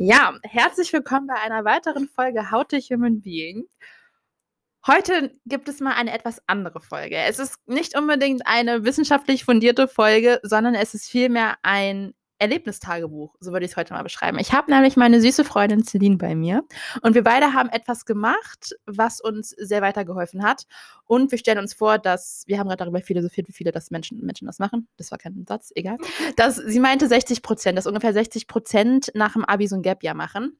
Ja, herzlich willkommen bei einer weiteren Folge How to Human Being. Heute gibt es mal eine etwas andere Folge. Es ist nicht unbedingt eine wissenschaftlich fundierte Folge, sondern es ist vielmehr ein Erlebnistagebuch, so würde ich es heute mal beschreiben. Ich habe nämlich meine süße Freundin Celine bei mir und wir beide haben etwas gemacht, was uns sehr weitergeholfen hat. Und wir stellen uns vor, dass, wir haben gerade darüber philosophiert, wie viele das Menschen, Menschen das machen. Das war kein Satz, egal. Dass, sie meinte 60 Prozent, dass ungefähr 60 Prozent nach dem Abi so ein Gap-Jahr machen.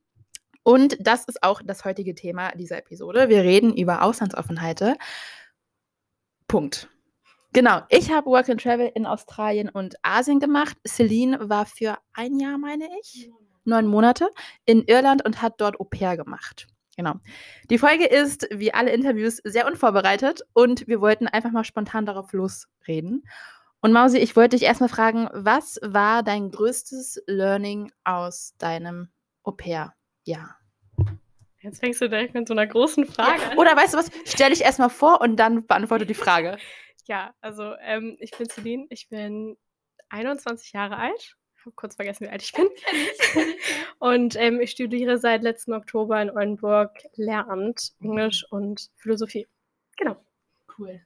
Und das ist auch das heutige Thema dieser Episode. Wir reden über Auslandsaufenthalte. Punkt. Genau, ich habe Work and Travel in Australien und Asien gemacht. Celine war für ein Jahr, meine ich, neun Monate in Irland und hat dort Au pair gemacht. Genau. Die Folge ist, wie alle Interviews, sehr unvorbereitet und wir wollten einfach mal spontan darauf losreden. Und Mausi, ich wollte dich erstmal fragen, was war dein größtes Learning aus deinem Au pair-Jahr? Jetzt fängst du direkt mit so einer großen Frage an. Oder weißt du was? Stell dich erstmal vor und dann beantworte die Frage. Ja, also ähm, ich bin Celine, ich bin 21 Jahre alt. Habe kurz vergessen, wie alt ich bin. und ähm, ich studiere seit letzten Oktober in Oldenburg Lehramt, Englisch und Philosophie. Genau. Cool.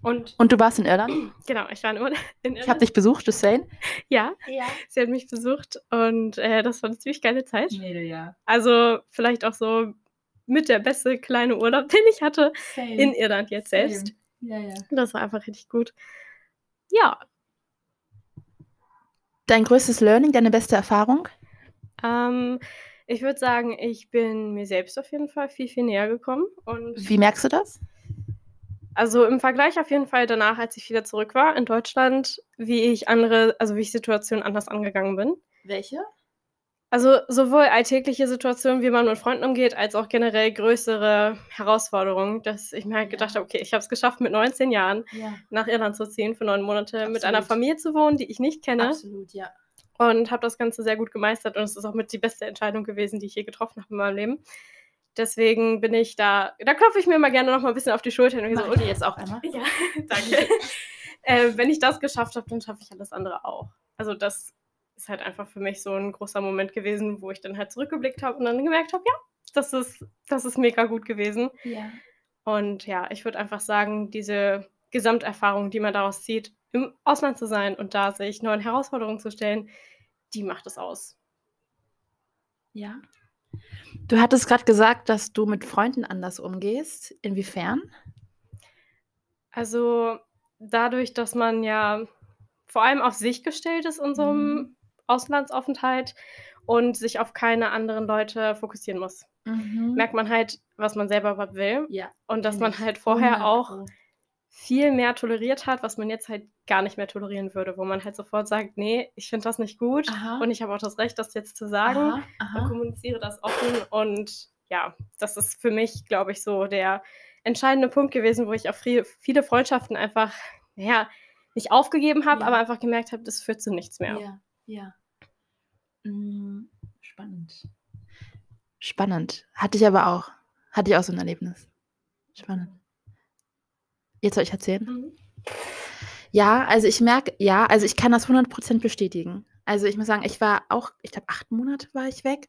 Und, und du warst in Irland? Genau, ich war in, in Irland. Ich habe dich besucht, Justine. Ja, ja, sie hat mich besucht und äh, das war eine ziemlich geile Zeit. Mädel, ja. Also vielleicht auch so mit der beste kleine Urlaub, den ich hatte Same. in Irland jetzt Same. Ja, ja. Das war einfach richtig gut. Ja. Dein größtes Learning, deine beste Erfahrung? Ähm, ich würde sagen, ich bin mir selbst auf jeden Fall viel, viel näher gekommen. Und Wie merkst du das? Also im Vergleich auf jeden Fall danach, als ich wieder zurück war in Deutschland, wie ich andere, also wie ich Situationen anders angegangen bin. Welche? Also sowohl alltägliche Situationen, wie man mit Freunden umgeht, als auch generell größere Herausforderungen, dass ich mir halt gedacht habe, okay, ich habe es geschafft, mit 19 Jahren ja. nach Irland zu ziehen, für neun Monate Absolut. mit einer Familie zu wohnen, die ich nicht kenne. Absolut, ja. Und habe das Ganze sehr gut gemeistert und es ist auch mit die beste Entscheidung gewesen, die ich je getroffen habe in meinem Leben. Deswegen bin ich da, da klopfe ich mir mal gerne noch mal ein bisschen auf die Schulter. Und so, okay, jetzt auch einmal. Ja, danke. äh, wenn ich das geschafft habe, dann schaffe ich alles andere auch. Also das ist halt einfach für mich so ein großer Moment gewesen, wo ich dann halt zurückgeblickt habe und dann gemerkt habe, ja, das ist, das ist mega gut gewesen. Ja. Und ja, ich würde einfach sagen, diese Gesamterfahrung, die man daraus zieht, im Ausland zu sein und da sich neuen Herausforderungen zu stellen, die macht es aus. Ja. Du hattest gerade gesagt, dass du mit Freunden anders umgehst. Inwiefern? Also dadurch, dass man ja vor allem auf sich gestellt ist in so einem mhm. Auslandsaufenthalt und sich auf keine anderen Leute fokussieren muss. Mhm. Merkt man halt, was man selber will. Ja. Und dass man halt vorher auch viel mehr toleriert hat, was man jetzt halt gar nicht mehr tolerieren würde, wo man halt sofort sagt, nee, ich finde das nicht gut aha. und ich habe auch das Recht, das jetzt zu sagen aha, aha. und kommuniziere das offen und ja, das ist für mich, glaube ich, so der entscheidende Punkt gewesen, wo ich auch viele Freundschaften einfach, ja, nicht aufgegeben habe, ja. aber einfach gemerkt habe, das führt zu nichts mehr. Ja. Ja. Mhm. Spannend. Spannend. Hatte ich aber auch. Hatte ich auch so ein Erlebnis. Spannend. Jetzt soll ich erzählen? Mhm. Ja, also ich merke, ja, also ich kann das 100% bestätigen. Also ich muss sagen, ich war auch, ich glaube, acht Monate war ich weg.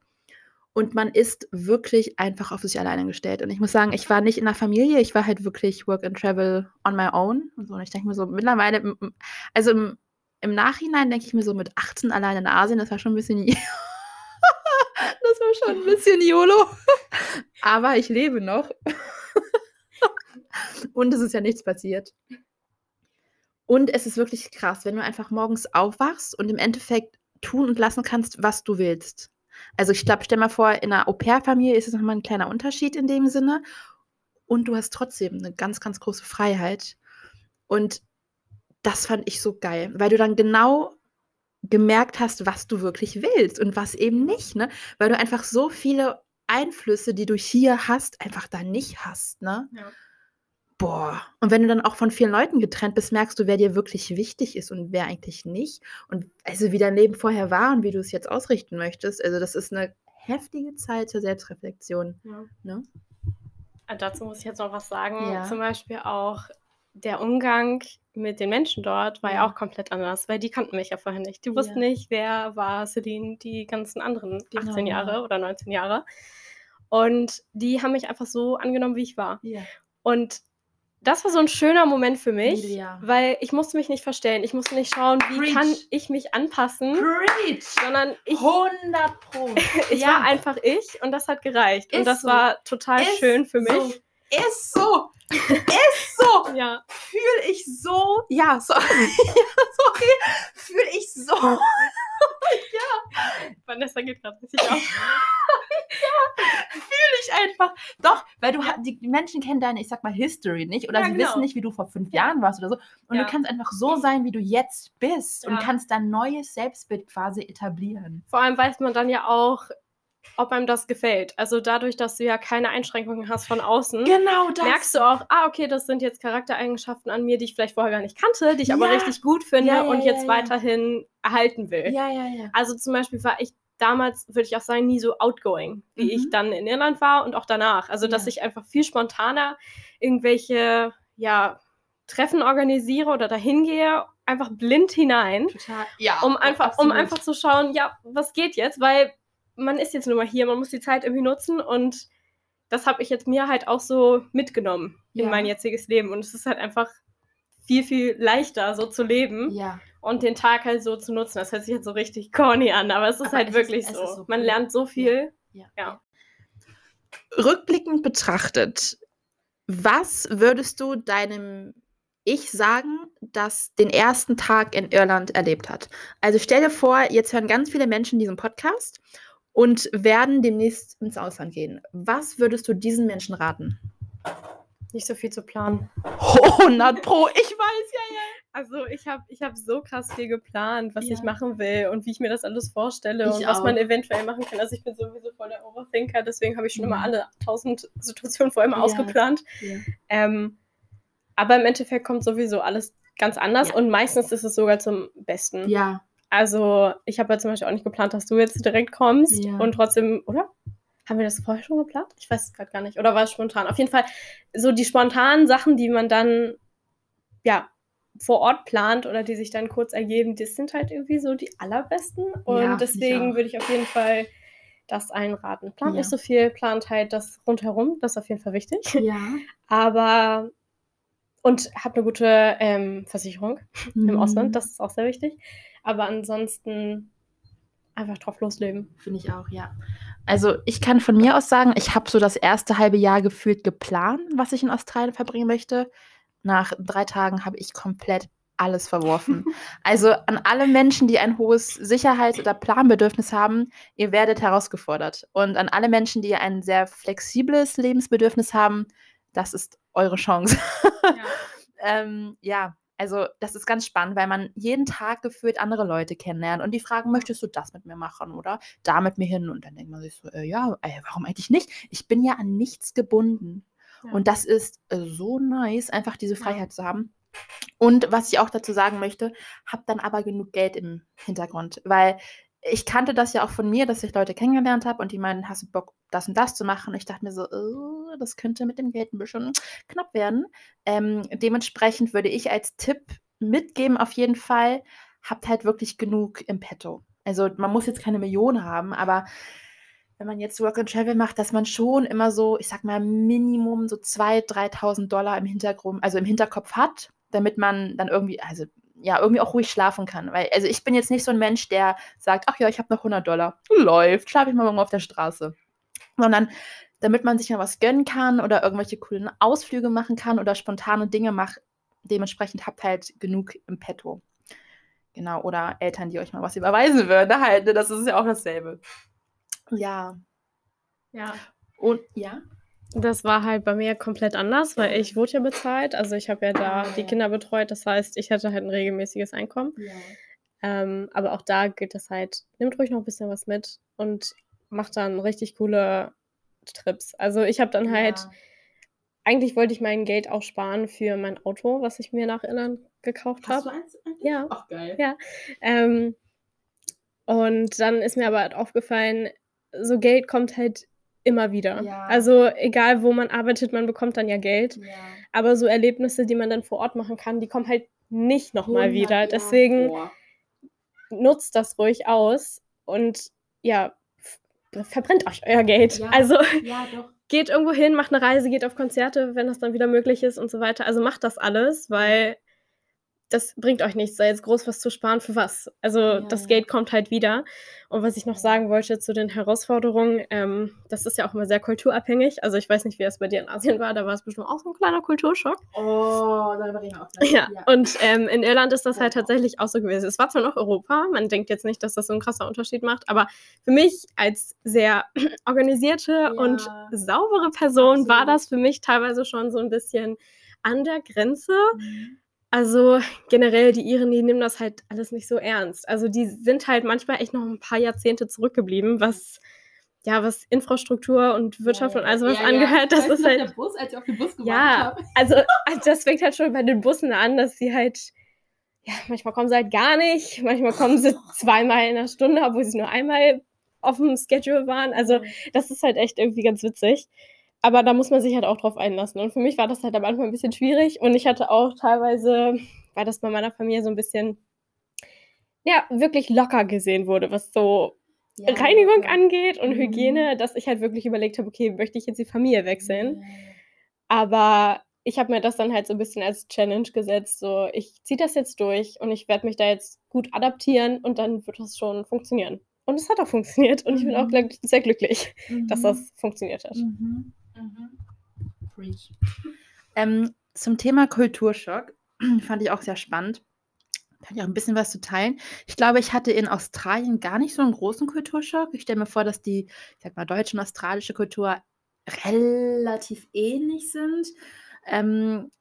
Und man ist wirklich einfach auf sich alleine gestellt. Und ich muss sagen, ich war nicht in der Familie, ich war halt wirklich Work and Travel on my own. Und, so. und ich denke mir so, mittlerweile, also im im Nachhinein denke ich mir so mit 18 allein in Asien, das war schon ein bisschen. das war schon ein bisschen YOLO. Aber ich lebe noch. und es ist ja nichts passiert. Und es ist wirklich krass, wenn du einfach morgens aufwachst und im Endeffekt tun und lassen kannst, was du willst. Also ich glaube, stell mal vor, in einer Au-pair-Familie ist es nochmal ein kleiner Unterschied in dem Sinne. Und du hast trotzdem eine ganz, ganz große Freiheit. Und das fand ich so geil, weil du dann genau gemerkt hast, was du wirklich willst und was eben nicht, ne? Weil du einfach so viele Einflüsse, die du hier hast, einfach da nicht hast, ne? Ja. Boah. Und wenn du dann auch von vielen Leuten getrennt bist, merkst du, wer dir wirklich wichtig ist und wer eigentlich nicht. Und also wie dein Leben vorher war und wie du es jetzt ausrichten möchtest. Also das ist eine heftige Zeit zur Selbstreflexion. Ja. Ne? Dazu muss ich jetzt noch was sagen. Ja. Zum Beispiel auch der Umgang mit den Menschen dort war ja. auch komplett anders, weil die kannten mich ja vorher nicht. Die wussten ja. nicht, wer war Celine die ganzen anderen genau, 18 Jahre ja. oder 19 Jahre. Und die haben mich einfach so angenommen, wie ich war. Und das war so ein schöner Moment für mich, weil ich musste mich nicht verstellen. Ich musste nicht schauen, wie Preach. kann ich mich anpassen, Preach. sondern ich 100 Pro. ich ja. war einfach ich und das hat gereicht Ist und das so. war total Ist schön für mich. So. Ist so. Ja. Fühle ich so. Ja, so. sorry. Fühle ich so. ja. Vanessa geht gerade richtig auf. ja, fühle ich einfach. Doch, weil du die Menschen kennen deine, ich sag mal, History nicht oder ja, sie genau. wissen nicht, wie du vor fünf ja. Jahren warst oder so. Und ja. du kannst einfach so sein, wie du jetzt bist und kannst dein neues Selbstbild quasi etablieren. Vor allem weiß man dann ja auch, ob einem das gefällt. Also dadurch, dass du ja keine Einschränkungen hast von außen, genau merkst du auch, ah, okay, das sind jetzt Charaktereigenschaften an mir, die ich vielleicht vorher gar nicht kannte, die ich ja. aber richtig gut finde ja, ja, und jetzt weiterhin erhalten will. Ja, ja, ja. Also zum Beispiel war ich damals, würde ich auch sagen, nie so outgoing, wie mhm. ich dann in Irland war und auch danach. Also dass ich einfach viel spontaner irgendwelche, ja, Treffen organisiere oder dahin gehe, einfach blind hinein. Total. Ja. Um einfach, um einfach zu schauen, ja, was geht jetzt? Weil man ist jetzt nur mal hier, man muss die Zeit irgendwie nutzen und das habe ich jetzt mir halt auch so mitgenommen ja. in mein jetziges Leben und es ist halt einfach viel, viel leichter so zu leben ja. und den Tag halt so zu nutzen. Das hört sich jetzt so richtig corny an, aber es ist aber halt es wirklich ist, so. Ist so. Man lernt so viel. Ja. ja. Rückblickend betrachtet, was würdest du deinem ich sagen, das den ersten Tag in Irland erlebt hat? Also stell dir vor, jetzt hören ganz viele Menschen diesen Podcast und werden demnächst ins Ausland gehen. Was würdest du diesen Menschen raten? Nicht so viel zu planen. 100 Pro, ich weiß ja, ja. Also ich habe ich hab so krass viel geplant, was ja. ich machen will und wie ich mir das alles vorstelle ich und was man eventuell machen kann. Also ich bin sowieso voll der Overthinker, deswegen habe ich schon mhm. immer alle tausend Situationen vorher immer ja. ausgeplant. Ja. Ähm, aber im Endeffekt kommt sowieso alles ganz anders und meistens ist es sogar zum Besten. Ja, also, ich habe ja zum Beispiel auch nicht geplant, dass du jetzt direkt kommst ja. und trotzdem, oder? Haben wir das vorher schon geplant? Ich weiß es gerade gar nicht. Oder war es spontan? Auf jeden Fall, so die spontanen Sachen, die man dann, ja, vor Ort plant oder die sich dann kurz ergeben, das sind halt irgendwie so die allerbesten. Und ja, deswegen würde ich auf jeden Fall das einraten. Plant ja. nicht so viel, plant halt das rundherum, das ist auf jeden Fall wichtig. Ja. Aber und habt eine gute ähm, Versicherung mhm. im Ausland, das ist auch sehr wichtig. Aber ansonsten einfach drauf losleben. Finde ich auch, ja. Also ich kann von mir aus sagen, ich habe so das erste halbe Jahr gefühlt geplant, was ich in Australien verbringen möchte. Nach drei Tagen habe ich komplett alles verworfen. also an alle Menschen, die ein hohes Sicherheits- oder Planbedürfnis haben, ihr werdet herausgefordert. Und an alle Menschen, die ein sehr flexibles Lebensbedürfnis haben, das ist eure Chance. ja. ähm, ja, also das ist ganz spannend, weil man jeden Tag gefühlt andere Leute kennenlernt und die fragen, möchtest du das mit mir machen oder da mit mir hin? Und dann denkt man sich so, äh, ja, ey, warum eigentlich nicht? Ich bin ja an nichts gebunden. Ja. Und das ist äh, so nice, einfach diese Freiheit ja. zu haben. Und was ich auch dazu sagen möchte, hab dann aber genug Geld im Hintergrund, weil ich kannte das ja auch von mir, dass ich Leute kennengelernt habe und die meinen, hast du Bock, das und das zu machen? Und ich dachte mir so, oh, das könnte mit dem Geld ein bisschen knapp werden. Ähm, dementsprechend würde ich als Tipp mitgeben, auf jeden Fall, habt halt wirklich genug im Petto. Also man muss jetzt keine Millionen haben, aber wenn man jetzt Work and Travel macht, dass man schon immer so, ich sag mal, Minimum so 2.000, 3.000 Dollar im Hintergrund, also im Hinterkopf hat, damit man dann irgendwie, also ja, irgendwie auch ruhig schlafen kann. Weil, also ich bin jetzt nicht so ein Mensch, der sagt, ach ja, ich habe noch 100 Dollar. Läuft, schlafe ich mal morgen auf der Straße. Sondern damit man sich mal was gönnen kann oder irgendwelche coolen Ausflüge machen kann oder spontane Dinge macht, dementsprechend habt halt genug im Petto. Genau, oder Eltern, die euch mal was überweisen würden, halt, ne, das ist ja auch dasselbe. Ja. Ja. Und ja. Das war halt bei mir komplett anders, weil ich wurde ja bezahlt. Also ich habe ja da die Kinder betreut. Das heißt, ich hatte halt ein regelmäßiges Einkommen. Ja. Ähm, aber auch da gilt das halt, nimmt ruhig noch ein bisschen was mit und macht dann richtig coole Trips. Also ich habe dann halt, ja. eigentlich wollte ich mein Geld auch sparen für mein Auto, was ich mir nach Irland gekauft habe. Ja. Ach geil. Ja. Ähm, und dann ist mir aber halt aufgefallen, so Geld kommt halt immer wieder. Ja. Also egal, wo man arbeitet, man bekommt dann ja Geld. Ja. Aber so Erlebnisse, die man dann vor Ort machen kann, die kommen halt nicht nochmal wieder. Deswegen Boah. nutzt das ruhig aus und ja, verbrennt euch euer Geld. Ja. Also geht irgendwo hin, macht eine Reise, geht auf Konzerte, wenn das dann wieder möglich ist und so weiter. Also macht das alles, weil das bringt euch nichts, da jetzt groß was zu sparen für was. Also ja, das Geld kommt halt wieder. Und was ich noch sagen wollte zu den Herausforderungen, ähm, das ist ja auch immer sehr kulturabhängig. Also ich weiß nicht, wie es bei dir in Asien war, da war es bestimmt auch so ein kleiner Kulturschock. Oh, darüber reden wir auch gleich. Ja, ja. und ähm, in Irland ist das halt tatsächlich auch so gewesen. Es war zwar noch Europa, man denkt jetzt nicht, dass das so ein krasser Unterschied macht, aber für mich als sehr organisierte ja. und saubere Person Absolut. war das für mich teilweise schon so ein bisschen an der Grenze. Mhm also generell, die Iren, die nehmen das halt alles nicht so ernst. Also die sind halt manchmal echt noch ein paar Jahrzehnte zurückgeblieben, was ja, was Infrastruktur und Wirtschaft ja, und all sowas ja, angehört, ja. das ist halt. Der Bus, als ich auf den Bus ja, habe. Also, also das fängt halt schon bei den Bussen an, dass sie halt, ja, manchmal kommen sie halt gar nicht, manchmal kommen sie zweimal in einer Stunde, obwohl sie nur einmal auf dem Schedule waren. Also, das ist halt echt irgendwie ganz witzig aber da muss man sich halt auch drauf einlassen. Und für mich war das halt am Anfang ein bisschen schwierig. Und ich hatte auch teilweise, weil das bei meiner Familie so ein bisschen, ja, wirklich locker gesehen wurde, was so ja, Reinigung ja. angeht und mhm. Hygiene, dass ich halt wirklich überlegt habe, okay, möchte ich jetzt die Familie wechseln? Ja. Aber ich habe mir das dann halt so ein bisschen als Challenge gesetzt, so ich ziehe das jetzt durch und ich werde mich da jetzt gut adaptieren und dann wird das schon funktionieren. Und es hat auch funktioniert und mhm. ich bin auch mhm. sehr glücklich, mhm. dass das funktioniert hat. Mhm. Preach. Ähm, zum Thema Kulturschock fand ich auch sehr spannend. Kann ich auch ein bisschen was zu teilen. Ich glaube, ich hatte in Australien gar nicht so einen großen Kulturschock. Ich stelle mir vor, dass die, ich sag mal, deutsche und australische Kultur relativ ähnlich sind. Ähm,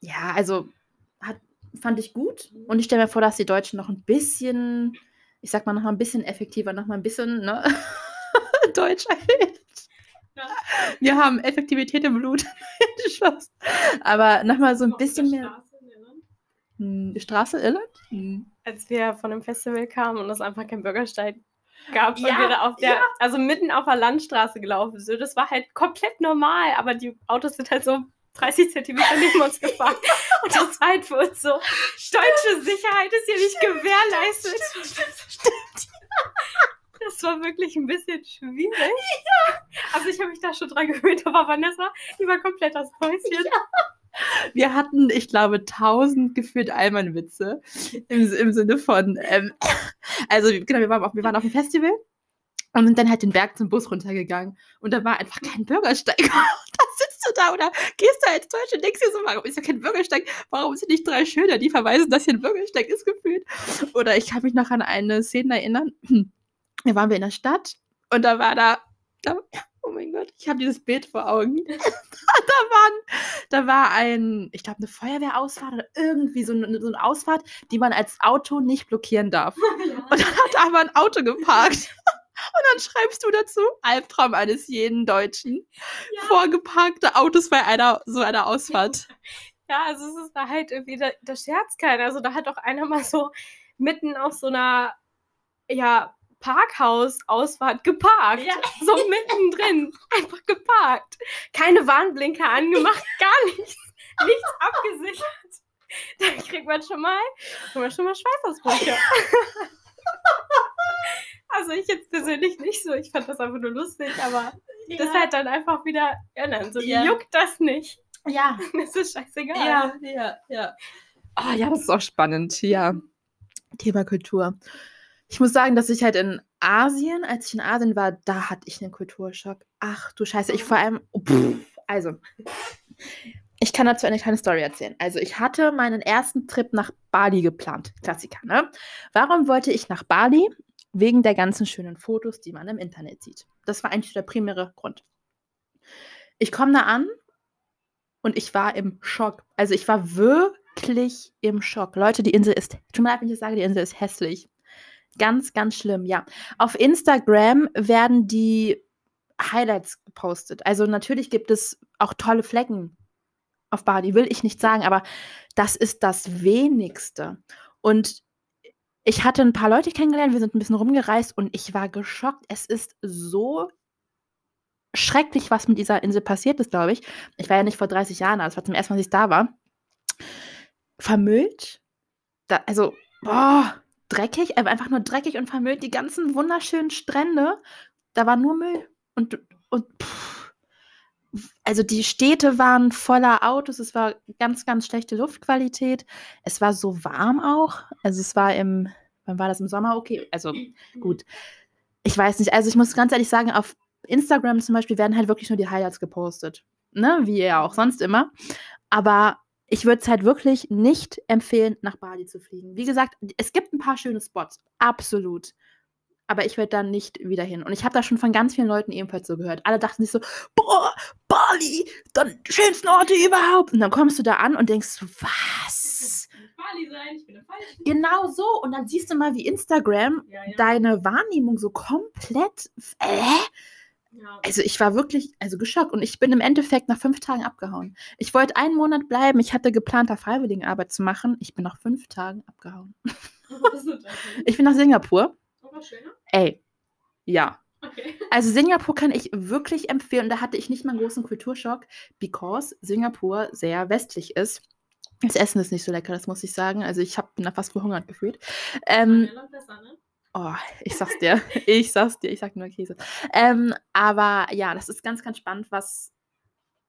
ja, also hat, fand ich gut. Und ich stelle mir vor, dass die Deutschen noch ein bisschen, ich sag mal, noch mal ein bisschen effektiver, noch mal ein bisschen ne? deutscher wir haben Effektivität im Blut. Aber nochmal so ein bisschen mehr. Hm, Straße Irland? Hm. Als wir von dem Festival kamen und es einfach kein Bürgersteig gab, ja, wir da auf der, ja. also mitten auf der Landstraße gelaufen sind. Das war halt komplett normal, aber die Autos sind halt so 30 Zentimeter neben uns gefahren. Und das war halt für uns so, deutsche Sicherheit ist hier nicht gewährleistet. Stimmt, stimmt. Das war wirklich ein bisschen schwierig. Ja. Also ich habe mich da schon dran gewöhnt, aber Vanessa, die war komplett das Häuschen. Ja. Wir hatten, ich glaube, tausend gefühlt Allmann-Witze im, im Sinne von, ähm, also genau, wir waren, auf, wir waren auf dem Festival und sind dann halt den Berg zum Bus runtergegangen und da war einfach kein Bürgersteig. da sitzt du da oder gehst du als Deutsche und denkst dir so, warum ist ja kein Bürgersteig? Warum sind nicht drei Schilder, die verweisen, dass hier ein Bürgersteig ist gefühlt? Oder ich kann mich noch an eine Szene erinnern da waren wir in der Stadt und da war da, da oh mein Gott, ich habe dieses Bild vor Augen. da, waren, da war ein, ich glaube, eine Feuerwehrausfahrt oder irgendwie so eine, so eine Ausfahrt, die man als Auto nicht blockieren darf. Ja. Und dann hat aber ein Auto geparkt. Und dann schreibst du dazu, Albtraum eines jeden Deutschen. Ja. Vorgeparkte Autos bei einer so einer Ausfahrt. Ja, also es ist da halt irgendwie, da, da scherzt keiner. Also da hat auch einer mal so mitten auf so einer, ja, Parkhaus-Ausfahrt geparkt. Ja. So mittendrin. Einfach geparkt. Keine Warnblinker angemacht, gar nichts. Nichts abgesichert. Da kriegt man schon mal, kriegt man schon mal Schweißausbrüche. Also ich jetzt persönlich nicht so. Ich fand das einfach nur lustig, aber ja. das halt dann einfach wieder ändern. So ja. juckt das nicht. Ja. Das ist scheißegal. Ja, ja, ja. Oh, ja, das ist auch spannend. Ja. Thema Kultur ich muss sagen, dass ich halt in Asien, als ich in Asien war, da hatte ich einen Kulturschock. Ach du Scheiße, ich vor allem. Oh, also, ich kann dazu eine kleine Story erzählen. Also, ich hatte meinen ersten Trip nach Bali geplant. Klassiker, ne? Warum wollte ich nach Bali? Wegen der ganzen schönen Fotos, die man im Internet sieht. Das war eigentlich der primäre Grund. Ich komme da an und ich war im Schock. Also, ich war wirklich im Schock. Leute, die Insel ist. Tut mir leid, wenn ich sage, die Insel ist hässlich. Ganz, ganz schlimm, ja. Auf Instagram werden die Highlights gepostet. Also natürlich gibt es auch tolle Flecken auf Bali, will ich nicht sagen, aber das ist das wenigste. Und ich hatte ein paar Leute kennengelernt, wir sind ein bisschen rumgereist und ich war geschockt. Es ist so schrecklich, was mit dieser Insel passiert ist, glaube ich. Ich war ja nicht vor 30 Jahren, das war zum ersten Mal, als ich da war. Vermüllt. Da, also, boah, dreckig, einfach nur dreckig und vermüllt. Die ganzen wunderschönen Strände, da war nur Müll. Und, und pff, also die Städte waren voller Autos, es war ganz, ganz schlechte Luftqualität. Es war so warm auch. Also es war im, wann war das im Sommer? Okay, also gut. Ich weiß nicht, also ich muss ganz ehrlich sagen, auf Instagram zum Beispiel werden halt wirklich nur die Highlights gepostet. Ne? Wie ja auch sonst immer. Aber ich würde es halt wirklich nicht empfehlen, nach Bali zu fliegen. Wie gesagt, es gibt ein paar schöne Spots, absolut. Aber ich werde da nicht wieder hin. Und ich habe da schon von ganz vielen Leuten ebenfalls so gehört. Alle dachten sich so, boah, Bali, dann schönsten Orte überhaupt. Und dann kommst du da an und denkst, was? Bali sein, ich bin falsch. Genau so. Und dann siehst du mal, wie Instagram ja, ja. deine Wahrnehmung so komplett. Äh? Also ich war wirklich also geschockt und ich bin im Endeffekt nach fünf Tagen abgehauen. Ich wollte einen Monat bleiben. Ich hatte geplant, da Freiwilligenarbeit zu machen. Ich bin nach fünf Tagen abgehauen. ich bin nach Singapur. Oh, schöner? Ey, ja. Okay. Also Singapur kann ich wirklich empfehlen. Da hatte ich nicht mal einen großen Kulturschock, because Singapur sehr westlich ist. Das Essen ist nicht so lecker, das muss ich sagen. Also ich habe nach fast verhungert gefühlt. Ähm, besser, ne? Oh, ich sag's dir. ich sag's dir. Ich sag nur Käse. Ähm, aber ja, das ist ganz, ganz spannend, was,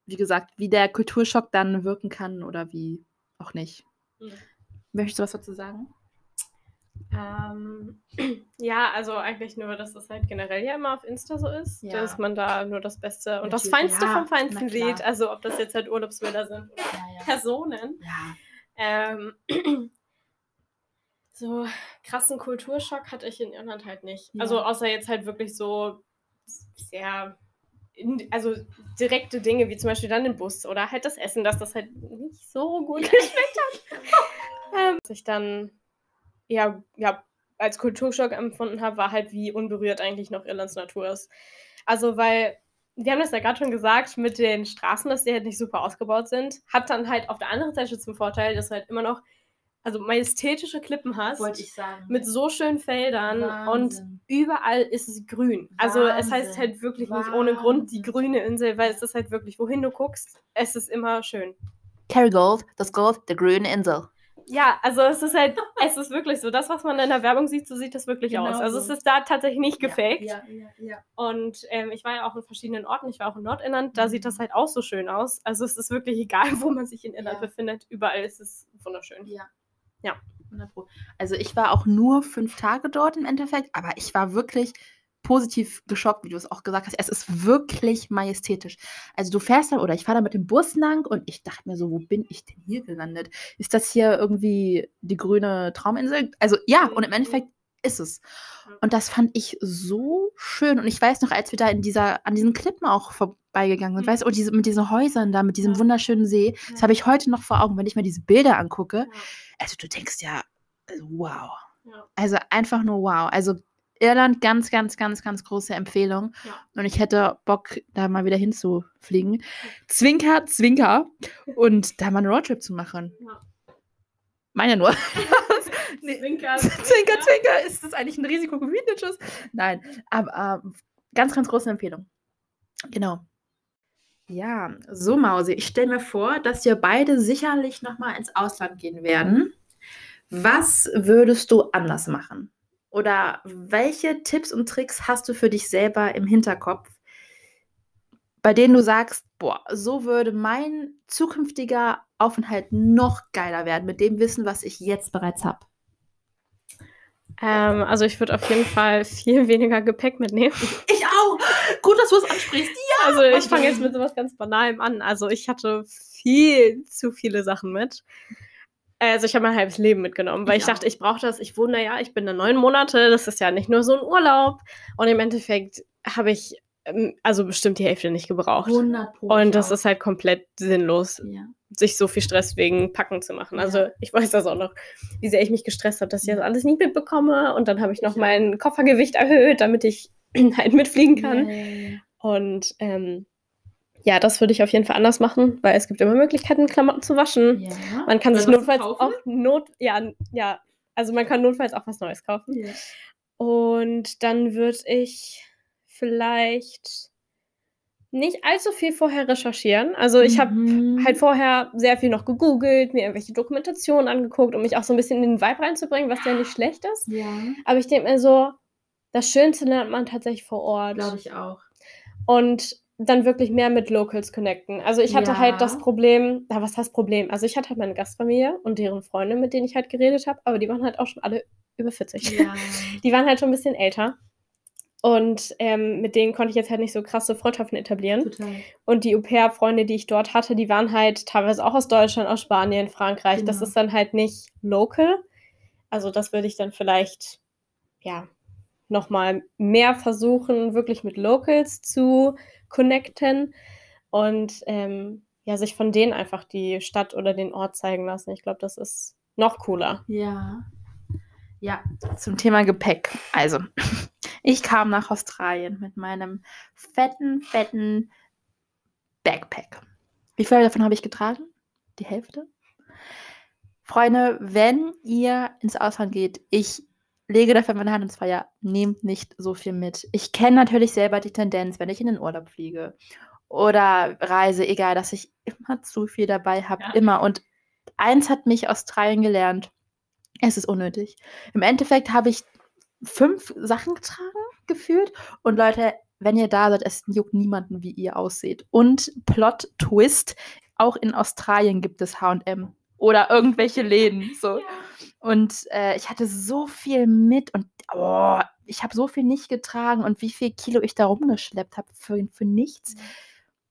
wie gesagt, wie der Kulturschock dann wirken kann oder wie auch nicht. Mhm. Möchtest du was dazu sagen? Ähm, ja, also eigentlich nur, dass das halt generell ja immer auf Insta so ist, ja. dass man da nur das Beste und Natürlich, das Feinste ja, vom Feinsten sieht. Also ob das jetzt halt Urlaubsbilder sind oder ja, Personen. Ähm, so krassen Kulturschock hatte ich in Irland halt nicht. Ja. Also außer jetzt halt wirklich so sehr, in, also direkte Dinge, wie zum Beispiel dann den Bus oder halt das Essen, dass das halt nicht so gut geschmeckt hat. ähm, was ich dann ja, ja als Kulturschock empfunden habe, war halt, wie unberührt eigentlich noch Irlands Natur ist. Also weil wir haben das ja gerade schon gesagt, mit den Straßen, dass die halt nicht super ausgebaut sind, hat dann halt auf der anderen Seite zum Vorteil, dass du halt immer noch also majestätische Klippen hast. Wollte ich sagen. Mit so schönen Feldern Wahnsinn. und überall ist es grün. Wahnsinn. Also es heißt halt wirklich Wahnsinn. nicht ohne Grund die grüne Insel, weil es ist halt wirklich, wohin du guckst, es ist immer schön. Kerrygold, das Gold der grünen Insel. Ja, also es ist halt, es ist wirklich so, das, was man in der Werbung sieht, so sieht das wirklich genau aus. Also so. es ist da tatsächlich nicht gefaked. Ja, ja, ja, ja. Und ähm, ich war ja auch in verschiedenen Orten, ich war auch in Nordirland, da mhm. sieht das halt auch so schön aus. Also es ist wirklich egal, wo man sich in Irland befindet, überall ist es wunderschön. Ja. Ja. Also ich war auch nur fünf Tage dort im Endeffekt, aber ich war wirklich positiv geschockt, wie du es auch gesagt hast. Es ist wirklich majestätisch. Also du fährst da oder ich fahre da mit dem Bus lang und ich dachte mir so, wo bin ich denn hier gelandet? Ist das hier irgendwie die grüne Trauminsel? Also ja, und im Endeffekt ist es. Und das fand ich so schön. Und ich weiß noch, als wir da in dieser, an diesen Klippen auch vorbeigegangen sind, mhm. weißt du, diese, mit diesen Häusern da, mit diesem ja. wunderschönen See, ja. das habe ich heute noch vor Augen, wenn ich mir diese Bilder angucke. Ja. Also du denkst ja, also wow. Also einfach nur wow. Also Irland ganz, ganz, ganz, ganz große Empfehlung. Und ich hätte Bock, da mal wieder hinzufliegen. Zwinker, Zwinker. Und da mal einen Roadtrip zu machen. Meine nur. nee. Zwinker, Zwinker, Zwinker, Zwinker. Ist das eigentlich ein Risiko für Tschüss? Nein. Aber äh, ganz, ganz große Empfehlung. Genau. Ja, so Mausi, ich stelle mir vor, dass wir beide sicherlich nochmal ins Ausland gehen werden. Was würdest du anders machen? Oder welche Tipps und Tricks hast du für dich selber im Hinterkopf, bei denen du sagst, boah, so würde mein zukünftiger Aufenthalt noch geiler werden mit dem Wissen, was ich jetzt bereits habe? Ähm, also ich würde auf jeden Fall viel weniger Gepäck mitnehmen. Ich auch. Gut, dass du es ansprichst. Ja. Also ich fange jetzt mit sowas ganz Banalem an. Also ich hatte viel zu viele Sachen mit. Also ich habe mein halbes Leben mitgenommen, weil ich, ich dachte, ich brauche das. Ich wohne ja, ich bin da neun Monate. Das ist ja nicht nur so ein Urlaub. Und im Endeffekt habe ich also bestimmt die Hälfte nicht gebraucht. 100 Und das ist halt komplett sinnlos, ja. sich so viel Stress wegen Packen zu machen. Ja. Also ich weiß das auch noch, wie sehr ich mich gestresst habe, dass ich das alles nicht mitbekomme. Und dann habe ich noch ja. mein Koffergewicht erhöht, damit ich halt mitfliegen kann. Und ähm, ja, das würde ich auf jeden Fall anders machen, weil es gibt immer Möglichkeiten, Klamotten zu waschen. Man kann sich notfalls auch not, ja, ja, also man kann notfalls auch was Neues kaufen. Und dann würde ich vielleicht nicht allzu viel vorher recherchieren. Also ich habe mhm. halt vorher sehr viel noch gegoogelt, mir irgendwelche Dokumentationen angeguckt, um mich auch so ein bisschen in den Vibe reinzubringen, was ja nicht schlecht ist. Ja. Aber ich denke mir so, das Schönste lernt man tatsächlich vor Ort. Glaube ich auch. Und dann wirklich mehr mit Locals connecten. Also ich hatte ja. halt das Problem, na, was heißt Problem? Also ich hatte halt meine Gastfamilie und deren Freunde, mit denen ich halt geredet habe, aber die waren halt auch schon alle über 40. Ja. Die waren halt schon ein bisschen älter. Und ähm, mit denen konnte ich jetzt halt nicht so krasse Freundschaften etablieren. Total. Und die Au-pair-Freunde, die ich dort hatte, die waren halt teilweise auch aus Deutschland, aus Spanien, Frankreich. Genau. Das ist dann halt nicht local. Also das würde ich dann vielleicht, ja, nochmal mehr versuchen, wirklich mit Locals zu connecten und ähm, ja, sich von denen einfach die Stadt oder den Ort zeigen lassen. Ich glaube, das ist noch cooler. Ja. Ja, zum Thema Gepäck. Also, ich kam nach Australien mit meinem fetten, fetten Backpack. Wie viel davon habe ich getragen? Die Hälfte? Freunde, wenn ihr ins Ausland geht, ich lege dafür meine Hand ins Feuer, nehmt nicht so viel mit. Ich kenne natürlich selber die Tendenz, wenn ich in den Urlaub fliege oder reise, egal, dass ich immer zu viel dabei habe, ja. immer. Und eins hat mich Australien gelernt, es ist unnötig. Im Endeffekt habe ich fünf Sachen getragen, gefühlt. Und Leute, wenn ihr da seid, es juckt niemanden, wie ihr aussieht. Und Plot Twist, auch in Australien gibt es H&M oder irgendwelche Läden. So. Ja. Und äh, ich hatte so viel mit und oh, ich habe so viel nicht getragen und wie viel Kilo ich da rumgeschleppt habe für, für nichts. Mhm.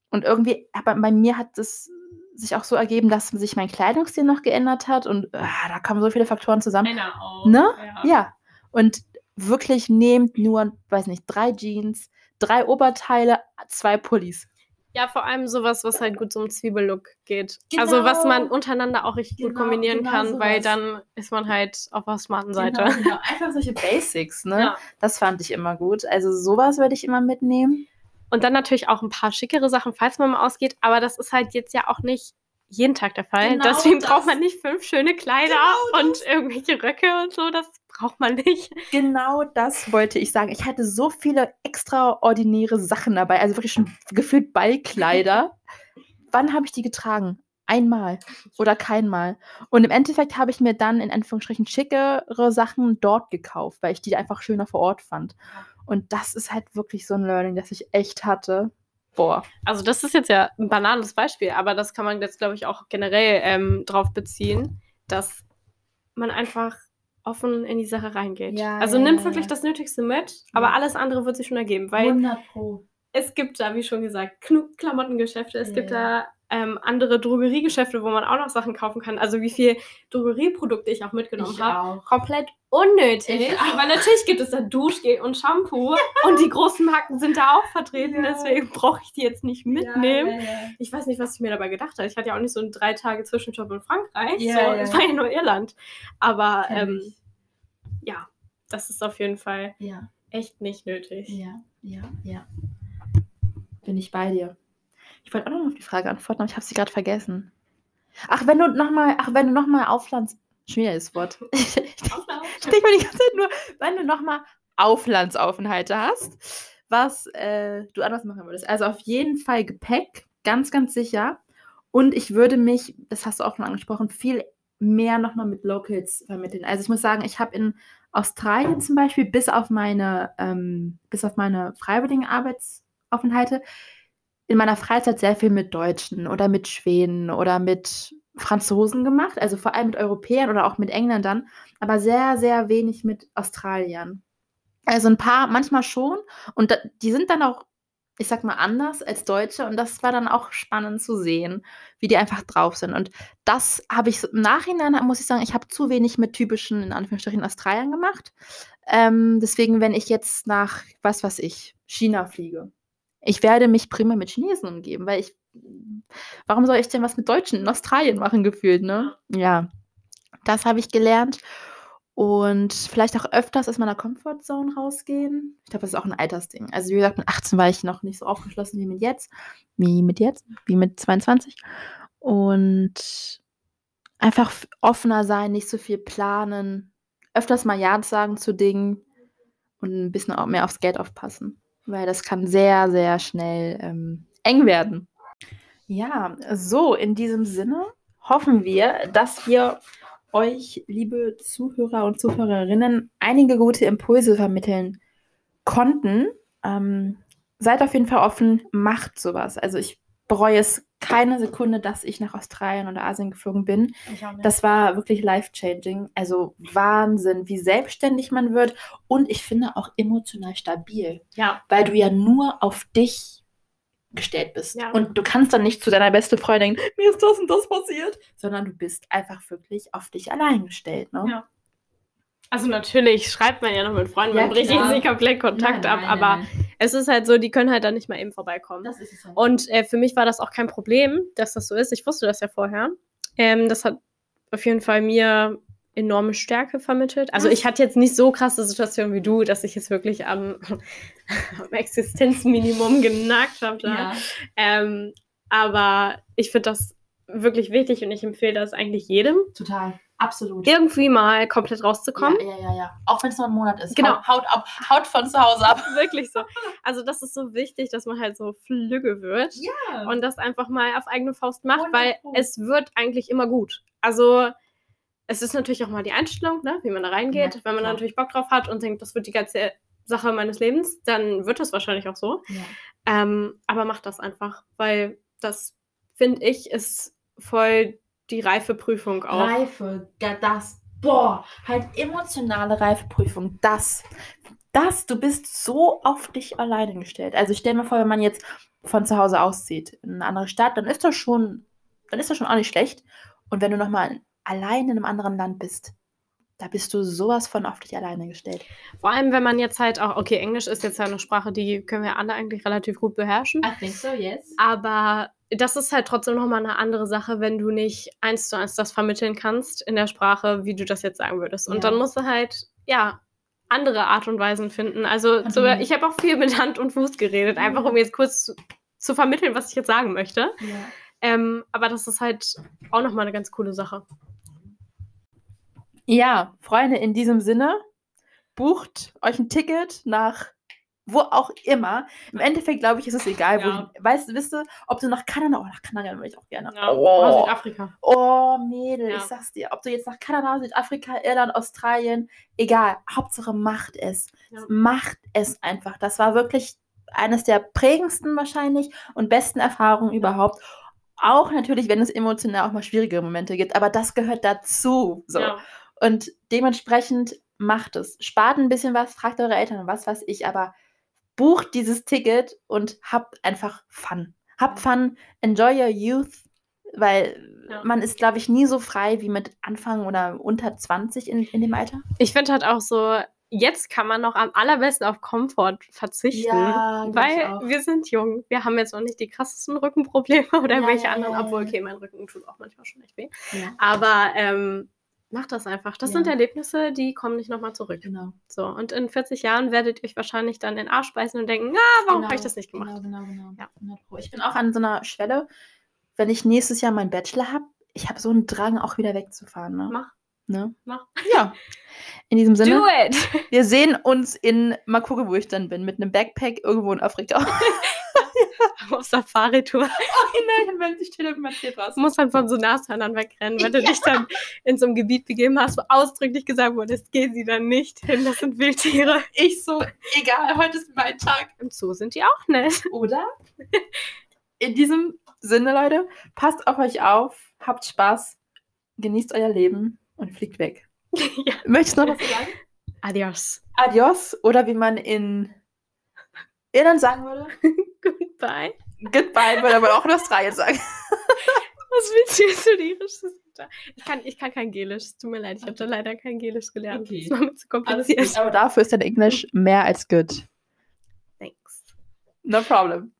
Und irgendwie, aber bei mir hat es sich auch so ergeben, dass sich mein Kleidungsstil noch geändert hat und äh, da kamen so viele Faktoren zusammen. Genau. Ne? Ja. ja. Und wirklich nehmt nur, weiß nicht, drei Jeans, drei Oberteile, zwei Pullis. Ja, vor allem sowas, was halt gut zum Zwiebellook geht. Genau. Also was man genau. untereinander auch richtig genau, gut kombinieren genau kann, sowas. weil dann ist man halt auf der smarten genau, Seite. Genau, genau. Einfach solche Basics, ne? Ja. Das fand ich immer gut. Also sowas würde ich immer mitnehmen. Und dann natürlich auch ein paar schickere Sachen, falls man mal ausgeht. Aber das ist halt jetzt ja auch nicht jeden Tag der Fall. Genau Deswegen das. braucht man nicht fünf schöne Kleider genau und irgendwelche Röcke und so. Das braucht man nicht. Genau das wollte ich sagen. Ich hatte so viele extraordinäre Sachen dabei, also wirklich schon gefühlt Ballkleider. Wann habe ich die getragen? Einmal oder keinmal. Und im Endeffekt habe ich mir dann in Anführungsstrichen schickere Sachen dort gekauft, weil ich die einfach schöner vor Ort fand. Und das ist halt wirklich so ein Learning, das ich echt hatte. Boah. Also das ist jetzt ja ein banales Beispiel, aber das kann man jetzt, glaube ich, auch generell ähm, drauf beziehen, dass man einfach offen in die Sache reingeht. Ja, also ja, nimmt wirklich ja. das Nötigste mit, aber alles andere wird sich schon ergeben, weil 100 Pro. es gibt da, wie schon gesagt, Klamottengeschäfte, es gibt da ähm, andere Drogeriegeschäfte, wo man auch noch Sachen kaufen kann. Also wie viel Drogerieprodukte ich auch mitgenommen habe. Komplett unnötig. Aber natürlich gibt es da Duschgel und Shampoo und die großen Marken sind da auch vertreten, ja. deswegen brauche ich die jetzt nicht mitnehmen. Ja, ja, ich weiß nicht, was ich mir dabei gedacht habe. Ich hatte ja auch nicht so einen drei Tage Zwischenjob in Frankreich. so, Es war ja nur Irland. Aber ähm, ja, das ist auf jeden Fall echt nicht nötig. Ja, ja, ja. Bin ich bei dir. Ich wollte auch noch auf die Frage antworten, aber ich habe sie gerade vergessen. Ach, wenn du nochmal, ach, wenn du nochmal Auflands. Schwieriges Wort. ich denke mir die ganze Zeit nur, wenn du nochmal Auflandsaufenthalte hast, was äh, du anders machen würdest. Also auf jeden Fall Gepäck, ganz, ganz sicher. Und ich würde mich, das hast du auch schon angesprochen, viel mehr nochmal mit Locals vermitteln. Also ich muss sagen, ich habe in Australien zum Beispiel bis auf meine, ähm, bis auf meine freiwilligen Arbeitsaufenthalte in meiner Freizeit sehr viel mit Deutschen oder mit Schweden oder mit Franzosen gemacht, also vor allem mit Europäern oder auch mit Engländern, aber sehr, sehr wenig mit Australiern. Also ein paar, manchmal schon. Und da, die sind dann auch, ich sag mal, anders als Deutsche. Und das war dann auch spannend zu sehen, wie die einfach drauf sind. Und das habe ich im Nachhinein, muss ich sagen, ich habe zu wenig mit typischen, in Anführungsstrichen, Australiern gemacht. Ähm, deswegen, wenn ich jetzt nach, was weiß ich, China fliege, ich werde mich prima mit Chinesen umgeben, weil ich, warum soll ich denn was mit Deutschen in Australien machen, gefühlt, ne? Ja, das habe ich gelernt. Und vielleicht auch öfters aus meiner Comfortzone rausgehen. Ich glaube, das ist auch ein Altersding. Also, wie gesagt, mit 18 war ich noch nicht so aufgeschlossen wie mit jetzt. Wie mit jetzt, wie mit 22. Und einfach offener sein, nicht so viel planen. Öfters mal Ja sagen zu Dingen und ein bisschen mehr aufs Geld aufpassen weil das kann sehr, sehr schnell ähm, eng werden. Ja, so in diesem Sinne hoffen wir, dass wir euch, liebe Zuhörer und Zuhörerinnen, einige gute Impulse vermitteln konnten. Ähm, seid auf jeden Fall offen, macht sowas. Also ich bereue es keine Sekunde, dass ich nach Australien oder Asien geflogen bin. Das war wirklich life-changing. Also Wahnsinn, wie selbstständig man wird und ich finde auch emotional stabil. Ja. Weil du ja nur auf dich gestellt bist. Ja. Und du kannst dann nicht zu deiner besten Freundin denken, mir ist das und das passiert, sondern du bist einfach wirklich auf dich allein gestellt. Ne? Ja. Also natürlich schreibt man ja noch mit Freunden, man bricht jetzt nicht komplett Kontakt nein, nein, ab, nein, aber es ist halt so, die können halt dann nicht mal eben vorbeikommen. Das ist es halt. Und äh, für mich war das auch kein Problem, dass das so ist. Ich wusste das ja vorher. Ähm, das hat auf jeden Fall mir enorme Stärke vermittelt. Also ich hatte jetzt nicht so krasse Situationen wie du, dass ich jetzt wirklich am, am Existenzminimum genagt habe. Ja. Ähm, aber ich finde das wirklich wichtig und ich empfehle das eigentlich jedem. Total. Absolut. Irgendwie mal komplett rauszukommen. Ja, ja, ja, ja. Auch wenn es nur ein Monat ist. Genau. Haut, haut ab, haut von zu Hause ab. Wirklich so. Also das ist so wichtig, dass man halt so flügge wird. Ja. Und das einfach mal auf eigene Faust macht, Wunderbar. weil es wird eigentlich immer gut. Also es ist natürlich auch mal die Einstellung, ne, wie man da reingeht. Ja, Wenn man da natürlich Bock drauf hat und denkt, das wird die ganze Sache meines Lebens, dann wird das wahrscheinlich auch so. Ja. Ähm, aber macht das einfach, weil das, finde ich, ist voll die Reifeprüfung auch. Reife, das, boah, halt emotionale Reifeprüfung, das, das, du bist so auf dich alleine gestellt. Also stell mir vor, wenn man jetzt von zu Hause auszieht in eine andere Stadt, dann ist das schon, dann ist das schon auch nicht schlecht. Und wenn du nochmal allein in einem anderen Land bist, da bist du sowas von auf dich alleine gestellt. Vor allem, wenn man jetzt halt auch, okay, Englisch ist jetzt ja eine Sprache, die können wir alle eigentlich relativ gut beherrschen. I think so, yes. Aber das ist halt trotzdem nochmal eine andere Sache, wenn du nicht eins zu eins das vermitteln kannst in der Sprache, wie du das jetzt sagen würdest. Und ja. dann musst du halt, ja, andere Art und Weisen finden. Also so, ich habe auch viel mit Hand und Fuß geredet, einfach um jetzt kurz zu, zu vermitteln, was ich jetzt sagen möchte. Ja. Ähm, aber das ist halt auch nochmal eine ganz coole Sache. Ja, Freunde, in diesem Sinne, bucht euch ein Ticket nach wo auch immer. Im Endeffekt glaube ich, ist es egal, wo ja. du, weißt, wisst du, ob du nach Kanada, oh, nach Kanada würde ich auch gerne. Ja. Oh. Südafrika. Oh, Mädel, ja. ich sag's dir, ob du jetzt nach Kanada, Südafrika, Irland, Australien, egal, Hauptsache macht es. Ja. Macht es einfach. Das war wirklich eines der prägendsten wahrscheinlich und besten Erfahrungen überhaupt. Auch natürlich, wenn es emotional auch mal schwierige Momente gibt, aber das gehört dazu. So. Und dementsprechend macht es. Spart ein bisschen was, fragt eure Eltern, was weiß ich, aber bucht dieses Ticket und habt einfach Fun. Habt Fun, enjoy your youth, weil ja. man ist, glaube ich, nie so frei wie mit Anfang oder unter 20 in, in dem Alter. Ich finde halt auch so, jetzt kann man noch am allerbesten auf Komfort verzichten, ja, weil wir sind jung. Wir haben jetzt noch nicht die krassesten Rückenprobleme oder ja, welche anderen, obwohl, okay, mein Rücken tut auch manchmal schon echt weh. Aber ähm, Mach das einfach. Das ja. sind Erlebnisse, die kommen nicht nochmal zurück. Genau. So, und in 40 Jahren werdet ihr euch wahrscheinlich dann den Arsch beißen und denken, ah, warum genau. habe ich das nicht gemacht? Genau, genau, genau. Ja. Ich bin auch an so einer Schwelle, wenn ich nächstes Jahr meinen Bachelor habe, ich habe so einen Drang, auch wieder wegzufahren. Ne? Mach. Ne? Mach. Ja. In diesem Sinne. Do it! Wir sehen uns in, mal gucken, wo ich dann bin, mit einem Backpack irgendwo in Afrika. auf Safari-Tour. Oh nein, wenn sich steht man steht Du musst dann von so Nashörnern wegrennen, wenn ja. du dich dann in so einem Gebiet begeben hast, wo ausdrücklich gesagt wurde, es gehen sie dann nicht hin, das sind Wildtiere. Ich so, egal, heute ist mein Tag. Im Zoo sind die auch nett. Oder? In diesem Sinne, Leute, passt auf euch auf, habt Spaß, genießt euer Leben und fliegt weg. ja. Möchtest du noch was sagen? Adios. Adios. Oder wie man in Irland sagen würde? Goodbye. Goodbye würde aber auch in Australien sagen. Was willst du jetzt für Irisch? Ich kann, ich kann kein Gelisch. Es tut mir leid, ich habe da leider kein Gelisch gelernt. Okay. Das war mir zu kompliziert. Aber dafür ist dein Englisch mehr als good. Thanks. No problem.